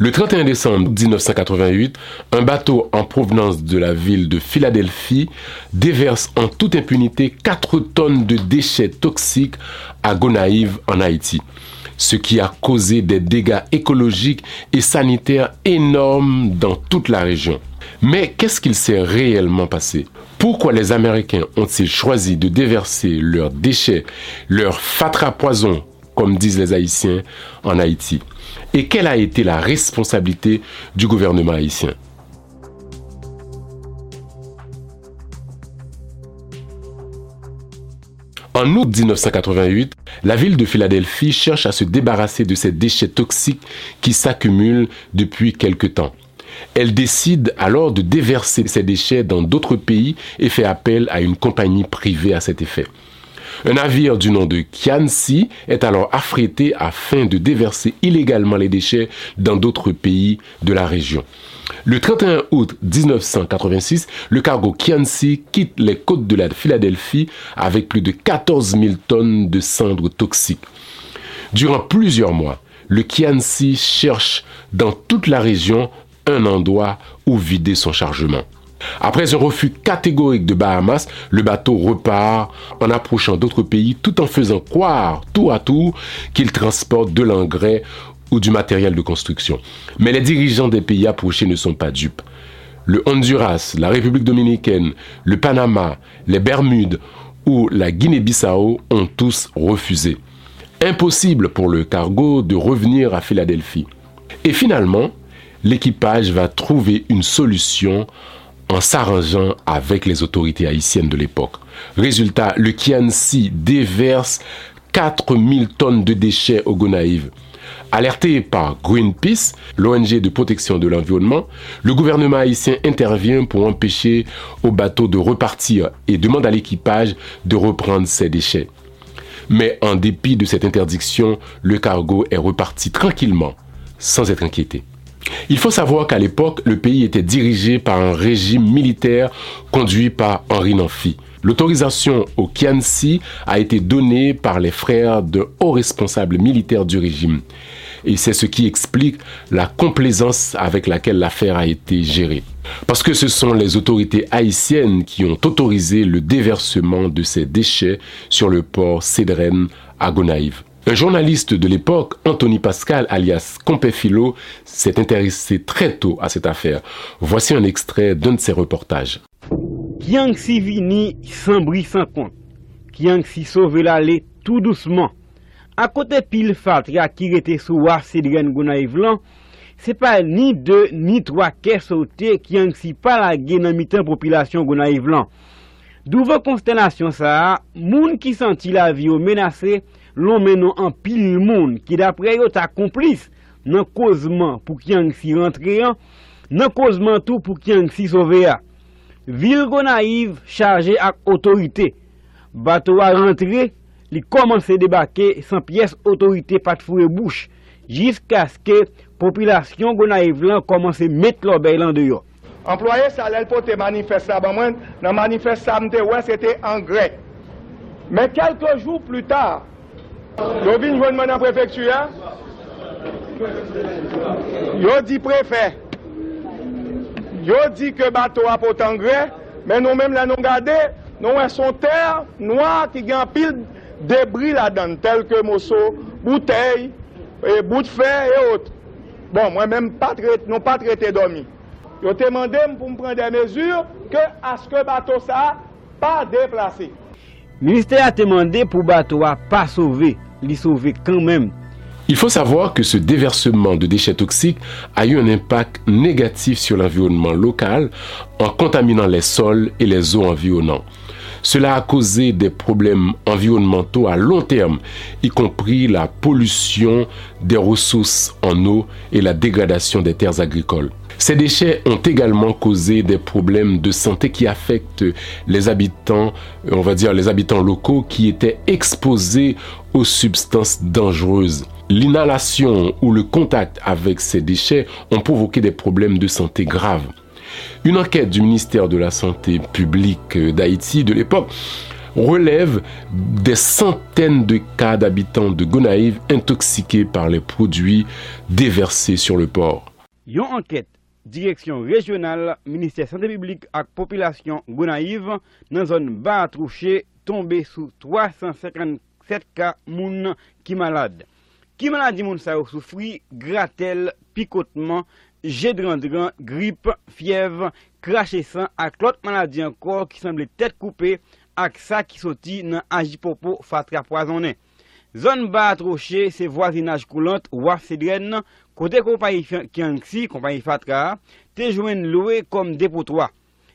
Le 31 décembre 1988, un bateau en provenance de la ville de Philadelphie déverse en toute impunité 4 tonnes de déchets toxiques à Gonaïve en Haïti, ce qui a causé des dégâts écologiques et sanitaires énormes dans toute la région. Mais qu'est-ce qu'il s'est réellement passé? Pourquoi les Américains ont-ils choisi de déverser leurs déchets, leurs fatras poison, comme disent les Haïtiens, en Haïti Et quelle a été la responsabilité du gouvernement haïtien? En août 1988, la ville de Philadelphie cherche à se débarrasser de ces déchets toxiques qui s'accumulent depuis quelque temps. Elle décide alors de déverser ces déchets dans d'autres pays et fait appel à une compagnie privée à cet effet. Un navire du nom de Kiansi est alors affrété afin de déverser illégalement les déchets dans d'autres pays de la région. Le 31 août 1986, le cargo Kiansi quitte les côtes de la Philadelphie avec plus de 14 000 tonnes de cendres toxiques. Durant plusieurs mois, le Kiansi cherche dans toute la région un endroit où vider son chargement. Après un refus catégorique de Bahamas, le bateau repart en approchant d'autres pays tout en faisant croire tout à tout qu'il transporte de l'engrais ou du matériel de construction. Mais les dirigeants des pays approchés ne sont pas dupes. Le Honduras, la République dominicaine, le Panama, les Bermudes ou la Guinée-Bissau ont tous refusé. Impossible pour le cargo de revenir à Philadelphie. Et finalement, l'équipage va trouver une solution en s'arrangeant avec les autorités haïtiennes de l'époque. Résultat, le Kiansi déverse 4000 tonnes de déchets au Gonaïve. Alerté par Greenpeace, l'ONG de protection de l'environnement, le gouvernement haïtien intervient pour empêcher au bateau de repartir et demande à l'équipage de reprendre ses déchets. Mais en dépit de cette interdiction, le cargo est reparti tranquillement, sans être inquiété. Il faut savoir qu'à l'époque, le pays était dirigé par un régime militaire conduit par Henri Namphy. L'autorisation au Kiansi a été donnée par les frères de hauts responsables militaires du régime. Et c'est ce qui explique la complaisance avec laquelle l'affaire a été gérée. Parce que ce sont les autorités haïtiennes qui ont autorisé le déversement de ces déchets sur le port Cédren à Gonaïve. Un journaliste de l'époque, Anthony Pascal, alias Compefilo, s'est intéressé très tôt à cette affaire. Voici un extrait d'un de ses reportages. Kiang si vini sans bruit sans compte. Kiang si sauve l'allée tout doucement. À côté pile fatria qui était sous Cédren Gonaïve c'est pas ni deux ni trois qui sauté Kiang si pas la guénan mitan population Gonaïve D'où vos constellation ça, moun qui sentit la vie menacée lon menon an pil moun ki dapre yo ta komplis nan kozman pou ki an si rentre an, nan kozman tou pou ki an si sove a. Virgo naiv chaje ak otorite. Bato a rentre, li komanse debake san piyes otorite pat fure bouch, jisk aske popilasyon go naiv lan komanse met lo bay lan de yo. Employe sa lèl pou te manifesta ban mwen, nan manifesta mte wè, se te an grek. Men kelke jou plus tar, Yo vin jwenn man an prefektuya, yo di prefe, yo di ke bato apotan gre, men nou menm la nou gade, nou wè son ter noa ki gen pil debri la dan, tel ke moso, boutei, e bout fe, e ot. Bon, mwen menm nou pa trete domi. Yo te m pou m pren de mezur ke aske bato sa pa deplase. Ministè a te mande pou bato a pa sove. Sauver quand même. Il faut savoir que ce déversement de déchets toxiques a eu un impact négatif sur l'environnement local en contaminant les sols et les eaux environnantes. Cela a causé des problèmes environnementaux à long terme, y compris la pollution des ressources en eau et la dégradation des terres agricoles. Ces déchets ont également causé des problèmes de santé qui affectent les habitants, on va dire les habitants locaux qui étaient exposés aux substances dangereuses. L'inhalation ou le contact avec ces déchets ont provoqué des problèmes de santé graves. Une enquête du ministère de la Santé publique d'Haïti de l'époque relève des centaines de cas d'habitants de Gonaïve intoxiqués par les produits déversés sur le port. Yon enquête Direction régionale, Ministère Santé publique ak Population Gonaïve nan zon ba atrouché tombe sou 357 ka moun ki malade. Ki maladi moun sa yo soufri, gratel, pikotman, jedrandran, grip, fiev, krashe san ak lot maladi ankor ki semble tet koupe ak sa ki soti nan ajipopo fatra poazonen. Zon ba atroche se voisinaj koulant waf sedren nan kote kompanyi Kianxi, kompanyi fatra, te jwen loue kom depotwa.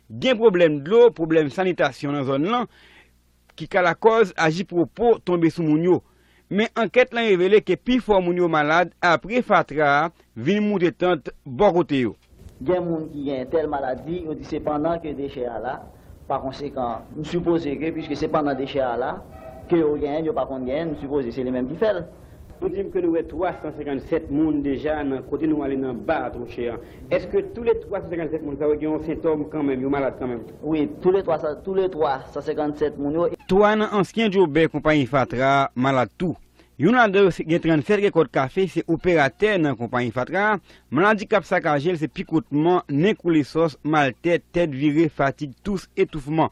Gen problem dlo, problem sanitasyon nan zon lan ki ka la koz ajipopo tombe sou moun yo. men anket lan revele ke pi fò moun yo malade apre fatra vin moun detant borote yo. Gen moun ki gen tel maladi, yo di se pandan ke deche a la, pa konsekant, nou suppose ke, pwiske se pandan deche a la, ke yo gen, yo pa kon gen, nou suppose se le menm ki fel. Nou dim ke nou e 357 moun deja nan kote nou ale nan ba atrouche an. Eske tou le 357 moun sa wè gen yon sintom kanmèm, yon malade kanmèm? Oui, tou le 357 moun yo. Tou an ansyen Djoube kompanyi Fatra malade tou. Yon an de gen 37 rekord kafe se operater nan kompanyi Fatra. Maladi kap sakajel se pikoutman, nekou le sos, mal tèt, tèt vire, fatig, tous etoufman.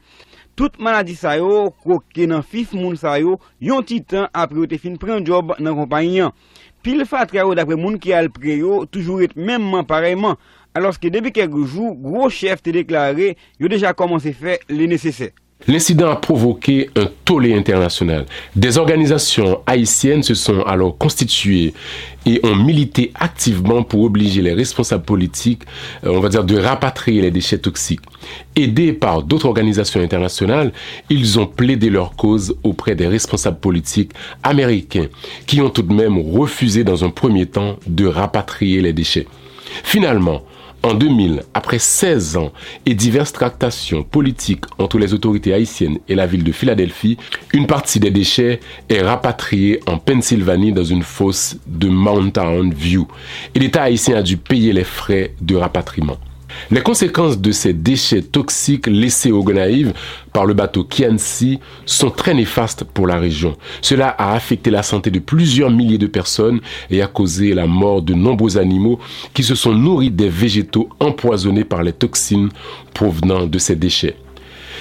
Tout maladi sa yo, koke nan fif moun sa yo, yon titan apre yo te fin pren job nan kompanyan. Pil fatra yo dapre moun ki al pre yo, toujou et menman pareyman. Aloske debi kek jou, gro chef te deklare, yo deja komanse fe le nesesè. L'incident a provoqué un tollé international. Des organisations haïtiennes se sont alors constituées et ont milité activement pour obliger les responsables politiques, euh, on va dire, de rapatrier les déchets toxiques. Aidés par d'autres organisations internationales, ils ont plaidé leur cause auprès des responsables politiques américains qui ont tout de même refusé dans un premier temps de rapatrier les déchets. Finalement, en 2000, après 16 ans et diverses tractations politiques entre les autorités haïtiennes et la ville de Philadelphie, une partie des déchets est rapatriée en Pennsylvanie dans une fosse de Mountain View et l'État haïtien a dû payer les frais de rapatriement. Les conséquences de ces déchets toxiques laissés au Gonaïve par le bateau Kiansi sont très néfastes pour la région. Cela a affecté la santé de plusieurs milliers de personnes et a causé la mort de nombreux animaux qui se sont nourris des végétaux empoisonnés par les toxines provenant de ces déchets.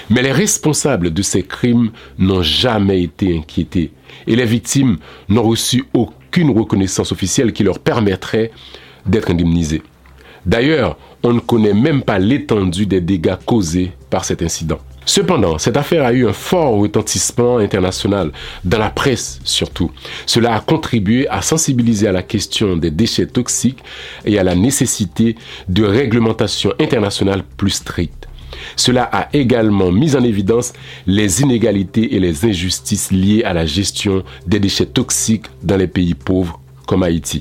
Mais les responsables de ces crimes n'ont jamais été inquiétés et les victimes n'ont reçu aucune reconnaissance officielle qui leur permettrait d'être indemnisées. D'ailleurs, on ne connaît même pas l'étendue des dégâts causés par cet incident. Cependant, cette affaire a eu un fort retentissement international, dans la presse surtout. Cela a contribué à sensibiliser à la question des déchets toxiques et à la nécessité de réglementation internationale plus stricte. Cela a également mis en évidence les inégalités et les injustices liées à la gestion des déchets toxiques dans les pays pauvres comme Haïti.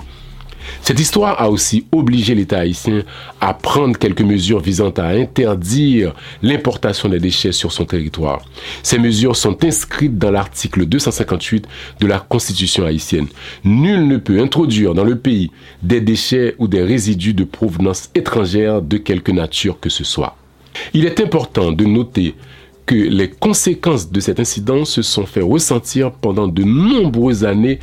Cette histoire a aussi obligé l'État haïtien à prendre quelques mesures visant à interdire l'importation des déchets sur son territoire. Ces mesures sont inscrites dans l'article 258 de la Constitution haïtienne. Nul ne peut introduire dans le pays des déchets ou des résidus de provenance étrangère de quelque nature que ce soit. Il est important de noter que les conséquences de cet incident se sont fait ressentir pendant de nombreuses années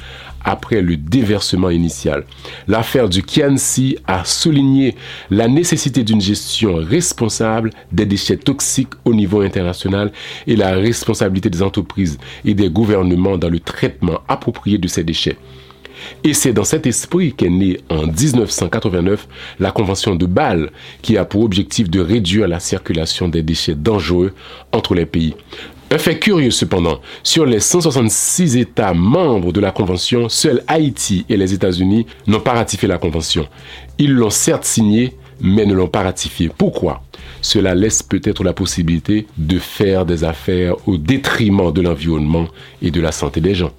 après le déversement initial. L'affaire du Kiansi a souligné la nécessité d'une gestion responsable des déchets toxiques au niveau international et la responsabilité des entreprises et des gouvernements dans le traitement approprié de ces déchets. Et c'est dans cet esprit qu'est née en 1989 la Convention de Bâle qui a pour objectif de réduire la circulation des déchets dangereux entre les pays. Un fait curieux cependant, sur les 166 États membres de la Convention, seuls Haïti et les États-Unis n'ont pas ratifié la Convention. Ils l'ont certes signée, mais ne l'ont pas ratifiée. Pourquoi? Cela laisse peut-être la possibilité de faire des affaires au détriment de l'environnement et de la santé des gens.